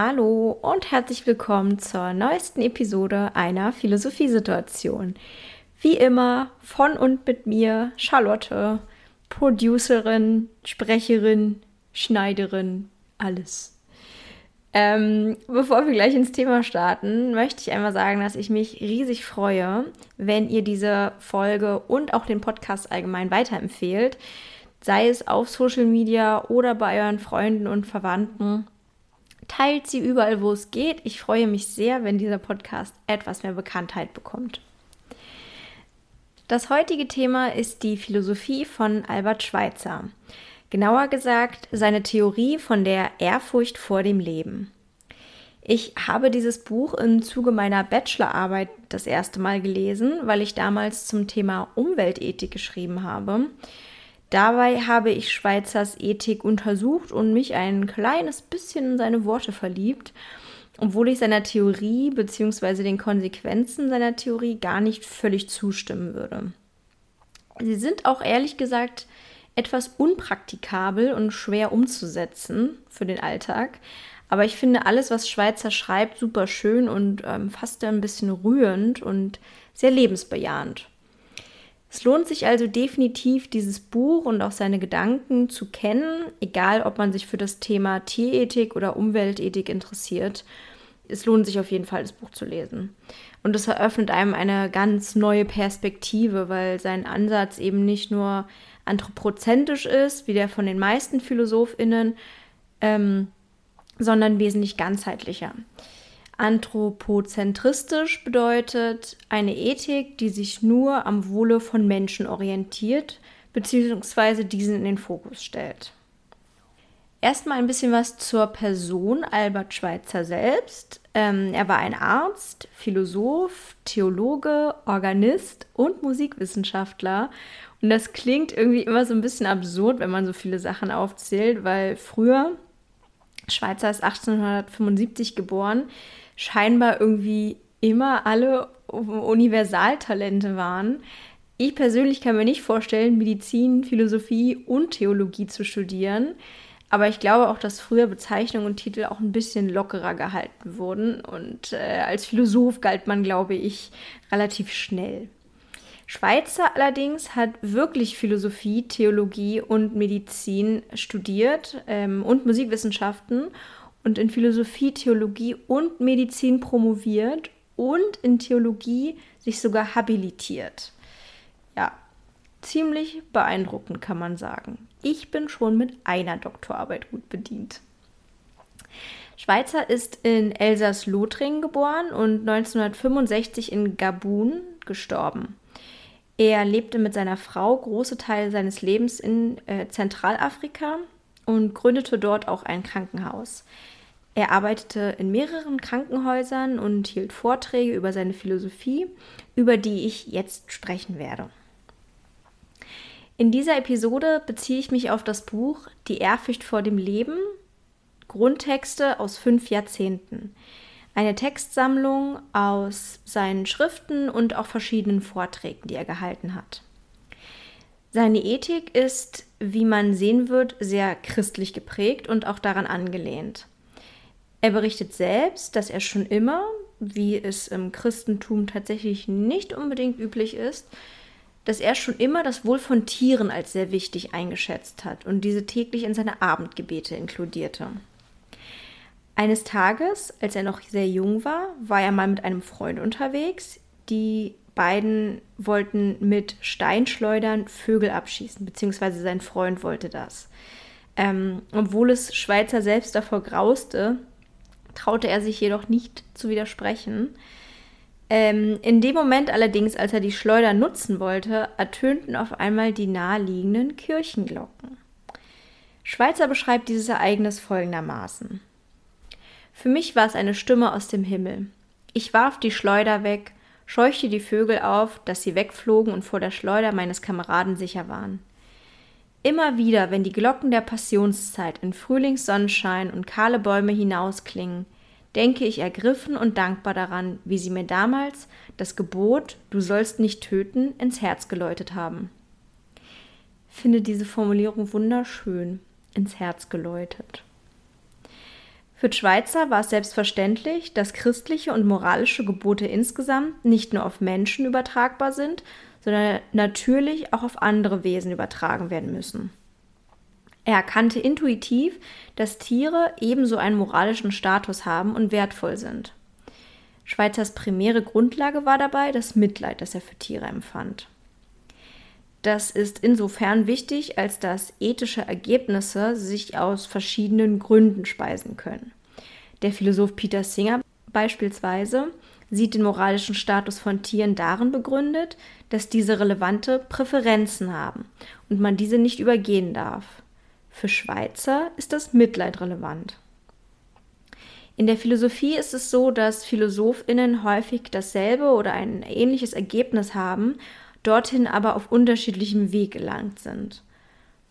Hallo und herzlich willkommen zur neuesten Episode einer Philosophiesituation. Wie immer von und mit mir, Charlotte, Producerin, Sprecherin, Schneiderin, alles. Ähm, bevor wir gleich ins Thema starten, möchte ich einmal sagen, dass ich mich riesig freue, wenn ihr diese Folge und auch den Podcast allgemein weiterempfehlt, sei es auf Social Media oder bei euren Freunden und Verwandten. Teilt sie überall, wo es geht. Ich freue mich sehr, wenn dieser Podcast etwas mehr Bekanntheit bekommt. Das heutige Thema ist die Philosophie von Albert Schweitzer. Genauer gesagt, seine Theorie von der Ehrfurcht vor dem Leben. Ich habe dieses Buch im Zuge meiner Bachelorarbeit das erste Mal gelesen, weil ich damals zum Thema Umweltethik geschrieben habe. Dabei habe ich Schweizers Ethik untersucht und mich ein kleines bisschen in seine Worte verliebt, obwohl ich seiner Theorie bzw. den Konsequenzen seiner Theorie gar nicht völlig zustimmen würde. Sie sind auch ehrlich gesagt etwas unpraktikabel und schwer umzusetzen für den Alltag. Aber ich finde alles, was Schweizer schreibt, super schön und ähm, fast ein bisschen rührend und sehr lebensbejahend. Es lohnt sich also definitiv, dieses Buch und auch seine Gedanken zu kennen, egal ob man sich für das Thema Tierethik oder Umweltethik interessiert. Es lohnt sich auf jeden Fall, das Buch zu lesen. Und es eröffnet einem eine ganz neue Perspektive, weil sein Ansatz eben nicht nur anthropozentisch ist, wie der von den meisten PhilosophInnen, ähm, sondern wesentlich ganzheitlicher. Anthropozentristisch bedeutet eine Ethik, die sich nur am Wohle von Menschen orientiert bzw. diesen in den Fokus stellt. Erstmal ein bisschen was zur Person Albert Schweitzer selbst. Ähm, er war ein Arzt, Philosoph, Theologe, Organist und Musikwissenschaftler. Und das klingt irgendwie immer so ein bisschen absurd, wenn man so viele Sachen aufzählt, weil früher, Schweizer ist 1875 geboren, scheinbar irgendwie immer alle Universaltalente waren. Ich persönlich kann mir nicht vorstellen, Medizin, Philosophie und Theologie zu studieren. Aber ich glaube auch, dass früher Bezeichnungen und Titel auch ein bisschen lockerer gehalten wurden. Und äh, als Philosoph galt man, glaube ich, relativ schnell. Schweizer allerdings hat wirklich Philosophie, Theologie und Medizin studiert ähm, und Musikwissenschaften und in Philosophie, Theologie und Medizin promoviert und in Theologie sich sogar habilitiert. Ja, ziemlich beeindruckend kann man sagen. Ich bin schon mit einer Doktorarbeit gut bedient. Schweizer ist in Elsass-Lothringen geboren und 1965 in Gabun gestorben. Er lebte mit seiner Frau große Teile seines Lebens in äh, Zentralafrika und gründete dort auch ein Krankenhaus. Er arbeitete in mehreren Krankenhäusern und hielt Vorträge über seine Philosophie, über die ich jetzt sprechen werde. In dieser Episode beziehe ich mich auf das Buch Die Ehrfurcht vor dem Leben, Grundtexte aus fünf Jahrzehnten. Eine Textsammlung aus seinen Schriften und auch verschiedenen Vorträgen, die er gehalten hat. Seine Ethik ist, wie man sehen wird, sehr christlich geprägt und auch daran angelehnt. Er berichtet selbst, dass er schon immer, wie es im Christentum tatsächlich nicht unbedingt üblich ist, dass er schon immer das Wohl von Tieren als sehr wichtig eingeschätzt hat und diese täglich in seine Abendgebete inkludierte. Eines Tages, als er noch sehr jung war, war er mal mit einem Freund unterwegs. Die beiden wollten mit Steinschleudern Vögel abschießen, beziehungsweise sein Freund wollte das. Ähm, obwohl es Schweizer selbst davor grauste, traute er sich jedoch nicht zu widersprechen. Ähm, in dem Moment allerdings, als er die Schleuder nutzen wollte, ertönten auf einmal die naheliegenden Kirchenglocken. Schweizer beschreibt dieses Ereignis folgendermaßen. Für mich war es eine Stimme aus dem Himmel. Ich warf die Schleuder weg, scheuchte die Vögel auf, dass sie wegflogen und vor der Schleuder meines Kameraden sicher waren. Immer wieder, wenn die Glocken der Passionszeit in Frühlingssonnenschein und kahle Bäume hinausklingen, denke ich ergriffen und dankbar daran, wie sie mir damals das Gebot Du sollst nicht töten ins Herz geläutet haben. Finde diese Formulierung wunderschön ins Herz geläutet. Für Schweitzer war es selbstverständlich, dass christliche und moralische Gebote insgesamt nicht nur auf Menschen übertragbar sind, sondern natürlich auch auf andere Wesen übertragen werden müssen. Er erkannte intuitiv, dass Tiere ebenso einen moralischen Status haben und wertvoll sind. Schweizers primäre Grundlage war dabei das Mitleid, das er für Tiere empfand. Das ist insofern wichtig, als dass ethische Ergebnisse sich aus verschiedenen Gründen speisen können. Der Philosoph Peter Singer beispielsweise sieht den moralischen Status von Tieren darin begründet, dass diese relevante Präferenzen haben und man diese nicht übergehen darf. Für Schweizer ist das Mitleid relevant. In der Philosophie ist es so, dass Philosophinnen häufig dasselbe oder ein ähnliches Ergebnis haben, dorthin aber auf unterschiedlichem Weg gelangt sind.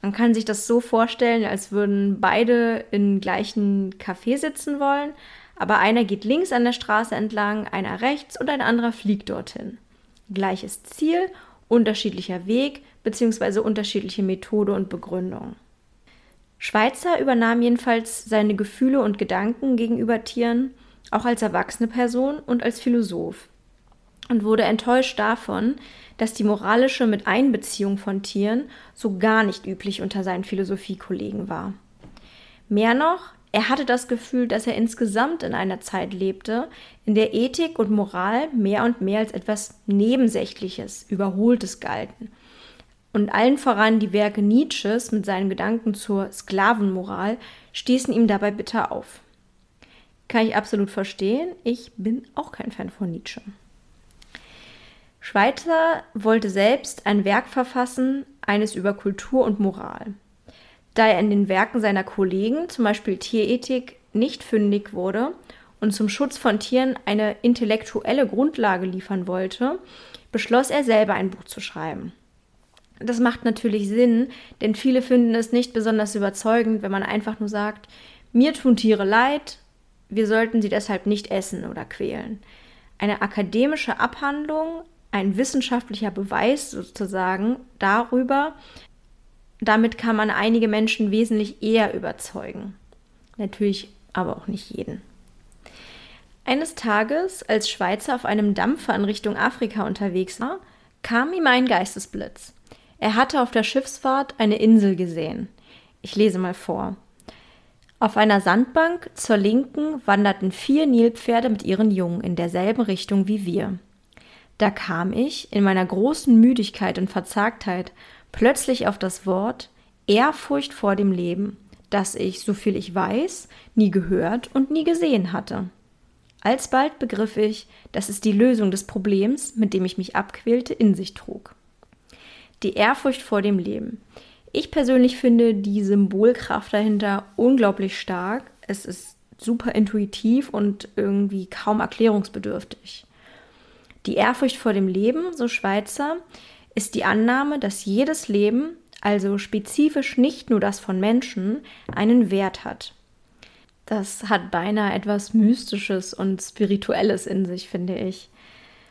Man kann sich das so vorstellen, als würden beide im gleichen Café sitzen wollen, aber einer geht links an der Straße entlang, einer rechts und ein anderer fliegt dorthin. Gleiches Ziel, unterschiedlicher Weg bzw. unterschiedliche Methode und Begründung. Schweitzer übernahm jedenfalls seine Gefühle und Gedanken gegenüber Tieren auch als erwachsene Person und als Philosoph und wurde enttäuscht davon, dass die moralische Miteinbeziehung von Tieren so gar nicht üblich unter seinen Philosophiekollegen war. Mehr noch, er hatte das Gefühl, dass er insgesamt in einer Zeit lebte, in der Ethik und Moral mehr und mehr als etwas Nebensächliches, Überholtes galten. Und allen voran die Werke Nietzsches mit seinen Gedanken zur Sklavenmoral stießen ihm dabei bitter auf. Kann ich absolut verstehen, ich bin auch kein Fan von Nietzsche. Schweitzer wollte selbst ein Werk verfassen, eines über Kultur und Moral. Da er in den Werken seiner Kollegen, zum Beispiel Tierethik, nicht fündig wurde und zum Schutz von Tieren eine intellektuelle Grundlage liefern wollte, beschloss er selber ein Buch zu schreiben. Das macht natürlich Sinn, denn viele finden es nicht besonders überzeugend, wenn man einfach nur sagt, mir tun Tiere leid, wir sollten sie deshalb nicht essen oder quälen. Eine akademische Abhandlung ein wissenschaftlicher Beweis sozusagen darüber. Damit kann man einige Menschen wesentlich eher überzeugen. Natürlich aber auch nicht jeden. Eines Tages, als Schweizer auf einem Dampfer in Richtung Afrika unterwegs war, kam ihm ein Geistesblitz. Er hatte auf der Schiffsfahrt eine Insel gesehen. Ich lese mal vor. Auf einer Sandbank zur Linken wanderten vier Nilpferde mit ihren Jungen in derselben Richtung wie wir. Da kam ich in meiner großen Müdigkeit und Verzagtheit plötzlich auf das Wort Ehrfurcht vor dem Leben, das ich, soviel ich weiß, nie gehört und nie gesehen hatte. Alsbald begriff ich, dass es die Lösung des Problems, mit dem ich mich abquälte, in sich trug. Die Ehrfurcht vor dem Leben. Ich persönlich finde die Symbolkraft dahinter unglaublich stark. Es ist super intuitiv und irgendwie kaum erklärungsbedürftig. Die Ehrfurcht vor dem Leben, so Schweizer, ist die Annahme, dass jedes Leben, also spezifisch nicht nur das von Menschen, einen Wert hat. Das hat beinahe etwas Mystisches und Spirituelles in sich, finde ich.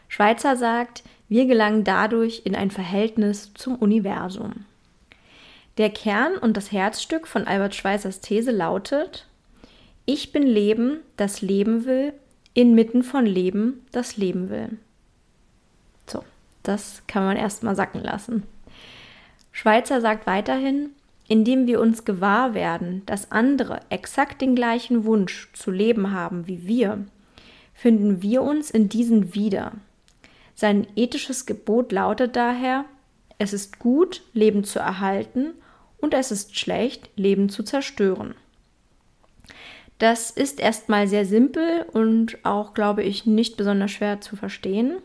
Schweizer sagt, wir gelangen dadurch in ein Verhältnis zum Universum. Der Kern und das Herzstück von Albert Schweitzers These lautet, ich bin Leben, das Leben will, inmitten von Leben, das Leben will. Das kann man erstmal sacken lassen. Schweizer sagt weiterhin, indem wir uns gewahr werden, dass andere exakt den gleichen Wunsch zu leben haben wie wir, finden wir uns in diesen wieder. Sein ethisches Gebot lautet daher, es ist gut, Leben zu erhalten und es ist schlecht, Leben zu zerstören. Das ist erstmal sehr simpel und auch, glaube ich, nicht besonders schwer zu verstehen.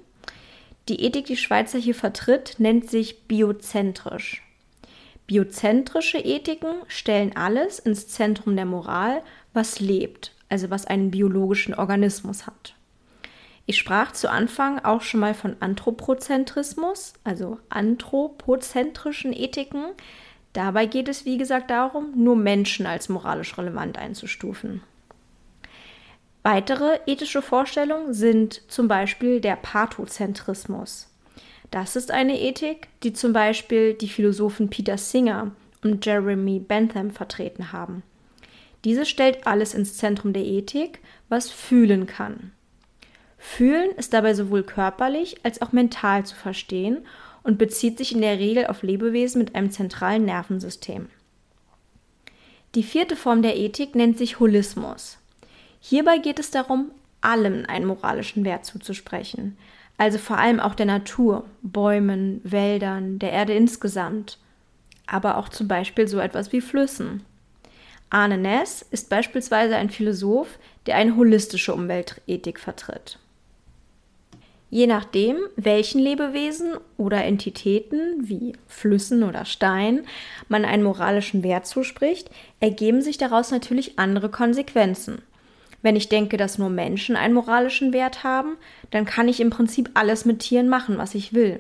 Die Ethik, die Schweizer hier vertritt, nennt sich biozentrisch. Biozentrische Ethiken stellen alles ins Zentrum der Moral, was lebt, also was einen biologischen Organismus hat. Ich sprach zu Anfang auch schon mal von Anthropozentrismus, also anthropozentrischen Ethiken. Dabei geht es, wie gesagt, darum, nur Menschen als moralisch relevant einzustufen. Weitere ethische Vorstellungen sind zum Beispiel der Pathozentrismus. Das ist eine Ethik, die zum Beispiel die Philosophen Peter Singer und Jeremy Bentham vertreten haben. Diese stellt alles ins Zentrum der Ethik, was fühlen kann. Fühlen ist dabei sowohl körperlich als auch mental zu verstehen und bezieht sich in der Regel auf Lebewesen mit einem zentralen Nervensystem. Die vierte Form der Ethik nennt sich Holismus. Hierbei geht es darum, allem einen moralischen Wert zuzusprechen, also vor allem auch der Natur, Bäumen, Wäldern, der Erde insgesamt, aber auch zum Beispiel so etwas wie Flüssen. Arne Ness ist beispielsweise ein Philosoph, der eine holistische Umweltethik vertritt. Je nachdem, welchen Lebewesen oder Entitäten wie Flüssen oder Stein man einen moralischen Wert zuspricht, ergeben sich daraus natürlich andere Konsequenzen. Wenn ich denke, dass nur Menschen einen moralischen Wert haben, dann kann ich im Prinzip alles mit Tieren machen, was ich will.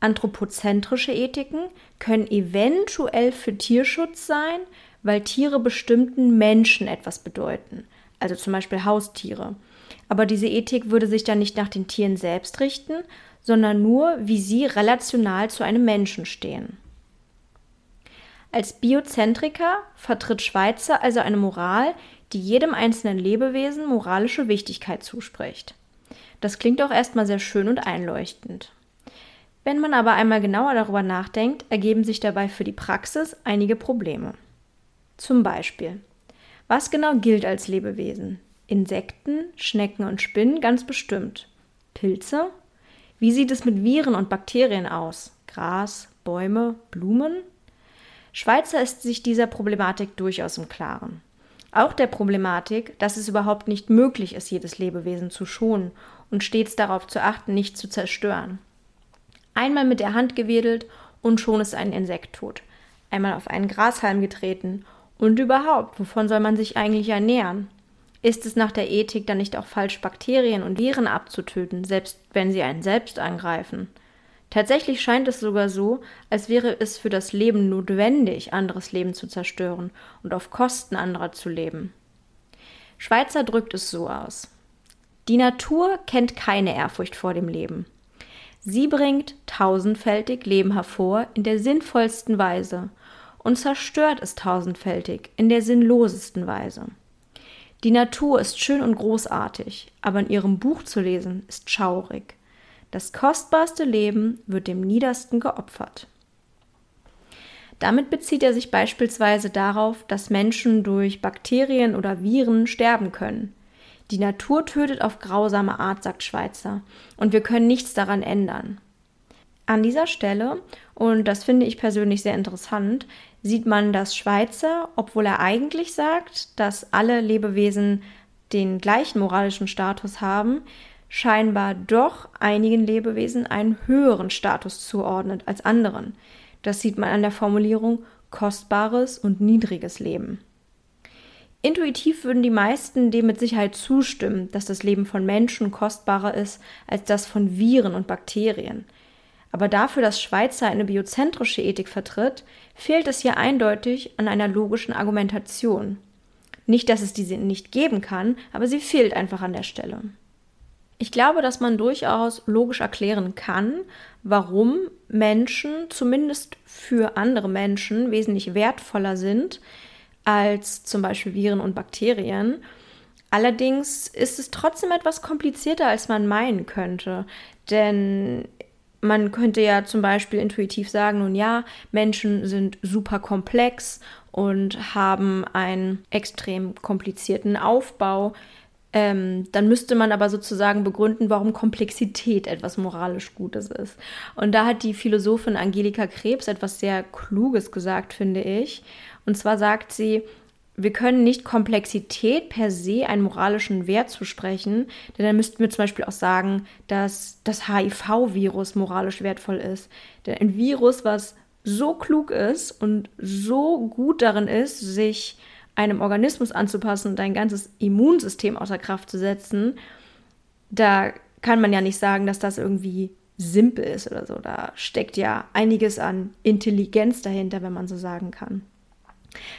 Anthropozentrische Ethiken können eventuell für Tierschutz sein, weil Tiere bestimmten Menschen etwas bedeuten, also zum Beispiel Haustiere. Aber diese Ethik würde sich dann nicht nach den Tieren selbst richten, sondern nur, wie sie relational zu einem Menschen stehen. Als Biozentriker vertritt Schweizer also eine Moral, die jedem einzelnen Lebewesen moralische Wichtigkeit zuspricht. Das klingt auch erstmal sehr schön und einleuchtend. Wenn man aber einmal genauer darüber nachdenkt, ergeben sich dabei für die Praxis einige Probleme. Zum Beispiel, was genau gilt als Lebewesen? Insekten, Schnecken und Spinnen ganz bestimmt. Pilze? Wie sieht es mit Viren und Bakterien aus? Gras, Bäume, Blumen? Schweizer ist sich dieser Problematik durchaus im Klaren. Auch der Problematik, dass es überhaupt nicht möglich ist, jedes Lebewesen zu schonen und stets darauf zu achten, nicht zu zerstören. Einmal mit der Hand gewedelt und schon ist ein Insekt tot. Einmal auf einen Grashalm getreten und überhaupt, wovon soll man sich eigentlich ernähren? Ist es nach der Ethik dann nicht auch falsch, Bakterien und Viren abzutöten, selbst wenn sie einen selbst angreifen? Tatsächlich scheint es sogar so, als wäre es für das Leben notwendig, anderes Leben zu zerstören und auf Kosten anderer zu leben. Schweizer drückt es so aus. Die Natur kennt keine Ehrfurcht vor dem Leben. Sie bringt tausendfältig Leben hervor in der sinnvollsten Weise und zerstört es tausendfältig in der sinnlosesten Weise. Die Natur ist schön und großartig, aber in ihrem Buch zu lesen ist schaurig. Das kostbarste Leben wird dem Niedersten geopfert. Damit bezieht er sich beispielsweise darauf, dass Menschen durch Bakterien oder Viren sterben können. Die Natur tötet auf grausame Art, sagt Schweizer, und wir können nichts daran ändern. An dieser Stelle, und das finde ich persönlich sehr interessant, sieht man, dass Schweizer, obwohl er eigentlich sagt, dass alle Lebewesen den gleichen moralischen Status haben, scheinbar doch einigen Lebewesen einen höheren Status zuordnet als anderen. Das sieht man an der Formulierung kostbares und niedriges Leben. Intuitiv würden die meisten dem mit Sicherheit zustimmen, dass das Leben von Menschen kostbarer ist als das von Viren und Bakterien. Aber dafür, dass Schweizer eine biozentrische Ethik vertritt, fehlt es hier eindeutig an einer logischen Argumentation. Nicht, dass es diese nicht geben kann, aber sie fehlt einfach an der Stelle. Ich glaube, dass man durchaus logisch erklären kann, warum Menschen zumindest für andere Menschen wesentlich wertvoller sind als zum Beispiel Viren und Bakterien. Allerdings ist es trotzdem etwas komplizierter, als man meinen könnte. Denn man könnte ja zum Beispiel intuitiv sagen, nun ja, Menschen sind super komplex und haben einen extrem komplizierten Aufbau. Ähm, dann müsste man aber sozusagen begründen, warum Komplexität etwas moralisch Gutes ist. Und da hat die Philosophin Angelika Krebs etwas sehr Kluges gesagt, finde ich. Und zwar sagt sie, wir können nicht Komplexität per se einen moralischen Wert zusprechen, denn dann müssten wir zum Beispiel auch sagen, dass das HIV-Virus moralisch wertvoll ist. Denn ein Virus, was so klug ist und so gut darin ist, sich einem Organismus anzupassen und dein ganzes Immunsystem außer Kraft zu setzen, da kann man ja nicht sagen, dass das irgendwie simpel ist oder so. Da steckt ja einiges an Intelligenz dahinter, wenn man so sagen kann.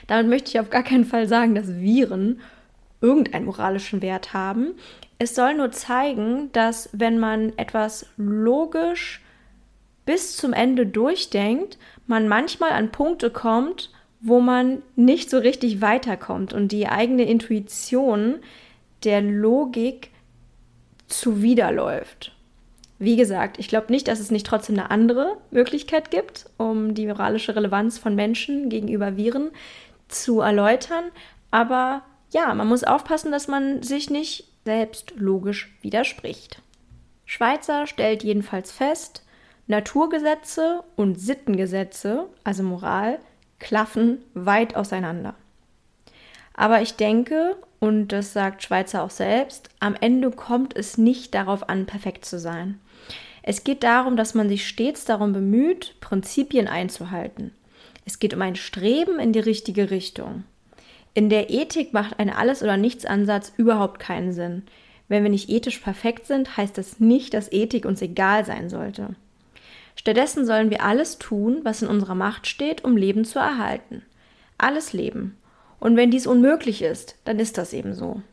Damit möchte ich auf gar keinen Fall sagen, dass Viren irgendeinen moralischen Wert haben. Es soll nur zeigen, dass wenn man etwas logisch bis zum Ende durchdenkt, man manchmal an Punkte kommt, wo man nicht so richtig weiterkommt und die eigene Intuition der Logik zuwiderläuft. Wie gesagt, ich glaube nicht, dass es nicht trotzdem eine andere Möglichkeit gibt, um die moralische Relevanz von Menschen gegenüber Viren zu erläutern. Aber ja, man muss aufpassen, dass man sich nicht selbst logisch widerspricht. Schweizer stellt jedenfalls fest, Naturgesetze und Sittengesetze, also Moral, klaffen weit auseinander. Aber ich denke, und das sagt Schweizer auch selbst, am Ende kommt es nicht darauf an, perfekt zu sein. Es geht darum, dass man sich stets darum bemüht, Prinzipien einzuhalten. Es geht um ein Streben in die richtige Richtung. In der Ethik macht ein Alles- oder Nichts-Ansatz überhaupt keinen Sinn. Wenn wir nicht ethisch perfekt sind, heißt das nicht, dass Ethik uns egal sein sollte. Stattdessen sollen wir alles tun, was in unserer Macht steht, um Leben zu erhalten. Alles Leben. Und wenn dies unmöglich ist, dann ist das eben so.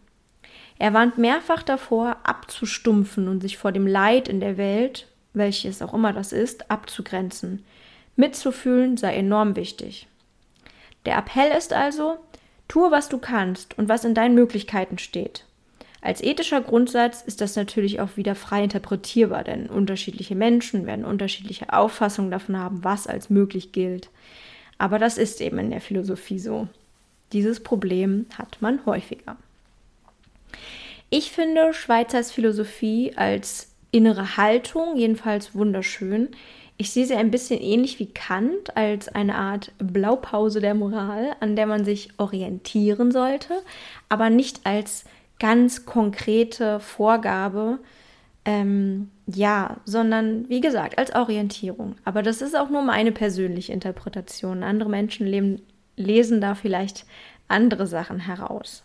Er warnt mehrfach davor, abzustumpfen und sich vor dem Leid in der Welt, welches auch immer das ist, abzugrenzen. Mitzufühlen sei enorm wichtig. Der Appell ist also, tue, was du kannst und was in deinen Möglichkeiten steht. Als ethischer Grundsatz ist das natürlich auch wieder frei interpretierbar, denn unterschiedliche Menschen werden unterschiedliche Auffassungen davon haben, was als möglich gilt. Aber das ist eben in der Philosophie so. Dieses Problem hat man häufiger. Ich finde Schweizers Philosophie als innere Haltung jedenfalls wunderschön. Ich sehe sie ein bisschen ähnlich wie Kant als eine Art Blaupause der Moral, an der man sich orientieren sollte, aber nicht als ganz konkrete Vorgabe, ähm, ja, sondern wie gesagt, als Orientierung. Aber das ist auch nur meine persönliche Interpretation. Andere Menschen leben, lesen da vielleicht andere Sachen heraus.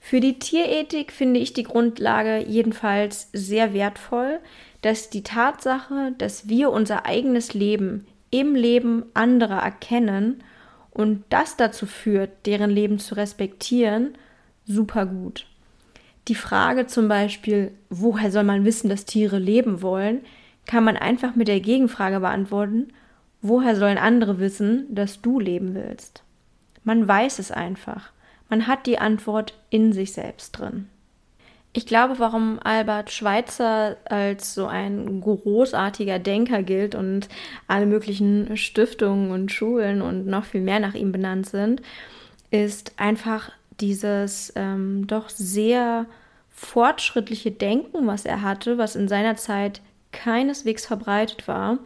Für die Tierethik finde ich die Grundlage jedenfalls sehr wertvoll, dass die Tatsache, dass wir unser eigenes Leben im Leben anderer erkennen und das dazu führt, deren Leben zu respektieren, super gut. Die Frage zum Beispiel, woher soll man wissen, dass Tiere leben wollen, kann man einfach mit der Gegenfrage beantworten, woher sollen andere wissen, dass du leben willst? Man weiß es einfach. Man hat die Antwort in sich selbst drin. Ich glaube, warum Albert Schweitzer als so ein großartiger Denker gilt und alle möglichen Stiftungen und Schulen und noch viel mehr nach ihm benannt sind, ist einfach dieses ähm, doch sehr fortschrittliche Denken, was er hatte, was in seiner Zeit keineswegs verbreitet war.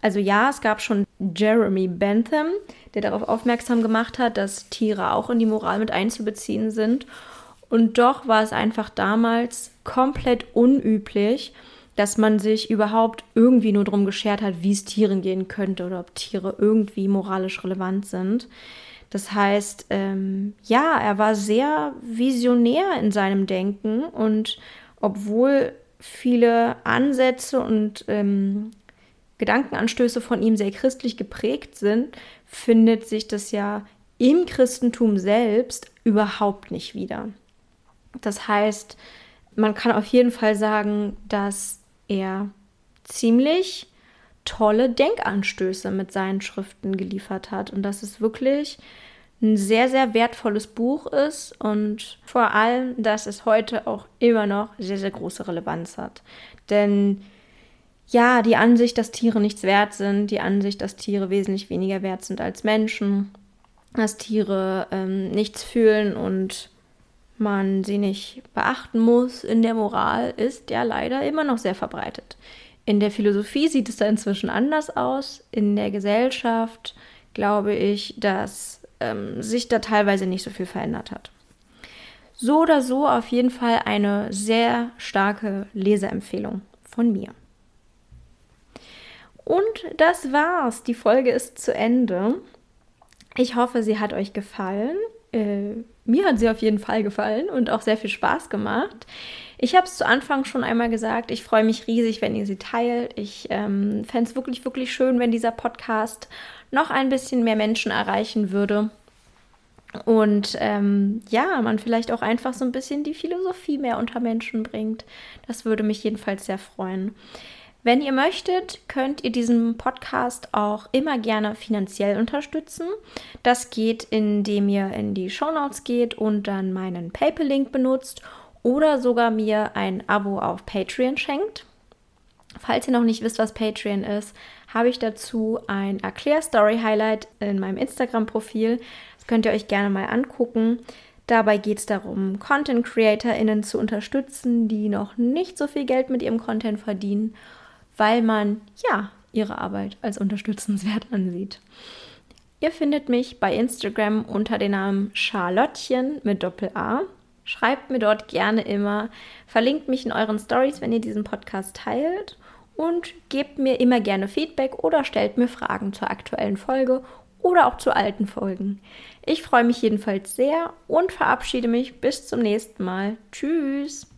Also ja, es gab schon Jeremy Bentham, der darauf aufmerksam gemacht hat, dass Tiere auch in die Moral mit einzubeziehen sind. Und doch war es einfach damals komplett unüblich, dass man sich überhaupt irgendwie nur darum geschert hat, wie es Tieren gehen könnte oder ob Tiere irgendwie moralisch relevant sind. Das heißt, ähm, ja, er war sehr visionär in seinem Denken und obwohl viele Ansätze und ähm, Gedankenanstöße von ihm sehr christlich geprägt sind, findet sich das ja im Christentum selbst überhaupt nicht wieder. Das heißt, man kann auf jeden Fall sagen, dass er ziemlich tolle Denkanstöße mit seinen Schriften geliefert hat und dass es wirklich ein sehr, sehr wertvolles Buch ist und vor allem, dass es heute auch immer noch sehr, sehr große Relevanz hat. Denn ja, die Ansicht, dass Tiere nichts wert sind, die Ansicht, dass Tiere wesentlich weniger wert sind als Menschen, dass Tiere ähm, nichts fühlen und man sie nicht beachten muss in der Moral, ist ja leider immer noch sehr verbreitet. In der Philosophie sieht es da inzwischen anders aus. In der Gesellschaft glaube ich, dass ähm, sich da teilweise nicht so viel verändert hat. So oder so auf jeden Fall eine sehr starke Leseempfehlung von mir. Und das war's. Die Folge ist zu Ende. Ich hoffe, sie hat euch gefallen. Äh, mir hat sie auf jeden Fall gefallen und auch sehr viel Spaß gemacht. Ich habe es zu Anfang schon einmal gesagt, ich freue mich riesig, wenn ihr sie teilt. Ich ähm, fände es wirklich, wirklich schön, wenn dieser Podcast noch ein bisschen mehr Menschen erreichen würde. Und ähm, ja, man vielleicht auch einfach so ein bisschen die Philosophie mehr unter Menschen bringt. Das würde mich jedenfalls sehr freuen. Wenn ihr möchtet, könnt ihr diesen Podcast auch immer gerne finanziell unterstützen. Das geht, indem ihr in die Shownotes geht und dann meinen PayPal-Link benutzt oder sogar mir ein Abo auf Patreon schenkt. Falls ihr noch nicht wisst, was Patreon ist, habe ich dazu ein Erklär-Story-Highlight in meinem Instagram-Profil. Das könnt ihr euch gerne mal angucken. Dabei geht es darum, Content-CreatorInnen zu unterstützen, die noch nicht so viel Geld mit ihrem Content verdienen weil man ja ihre Arbeit als unterstützenswert ansieht. Ihr findet mich bei Instagram unter dem Namen Charlottchen mit Doppel-A. Schreibt mir dort gerne immer, verlinkt mich in euren Stories, wenn ihr diesen Podcast teilt und gebt mir immer gerne Feedback oder stellt mir Fragen zur aktuellen Folge oder auch zu alten Folgen. Ich freue mich jedenfalls sehr und verabschiede mich bis zum nächsten Mal. Tschüss!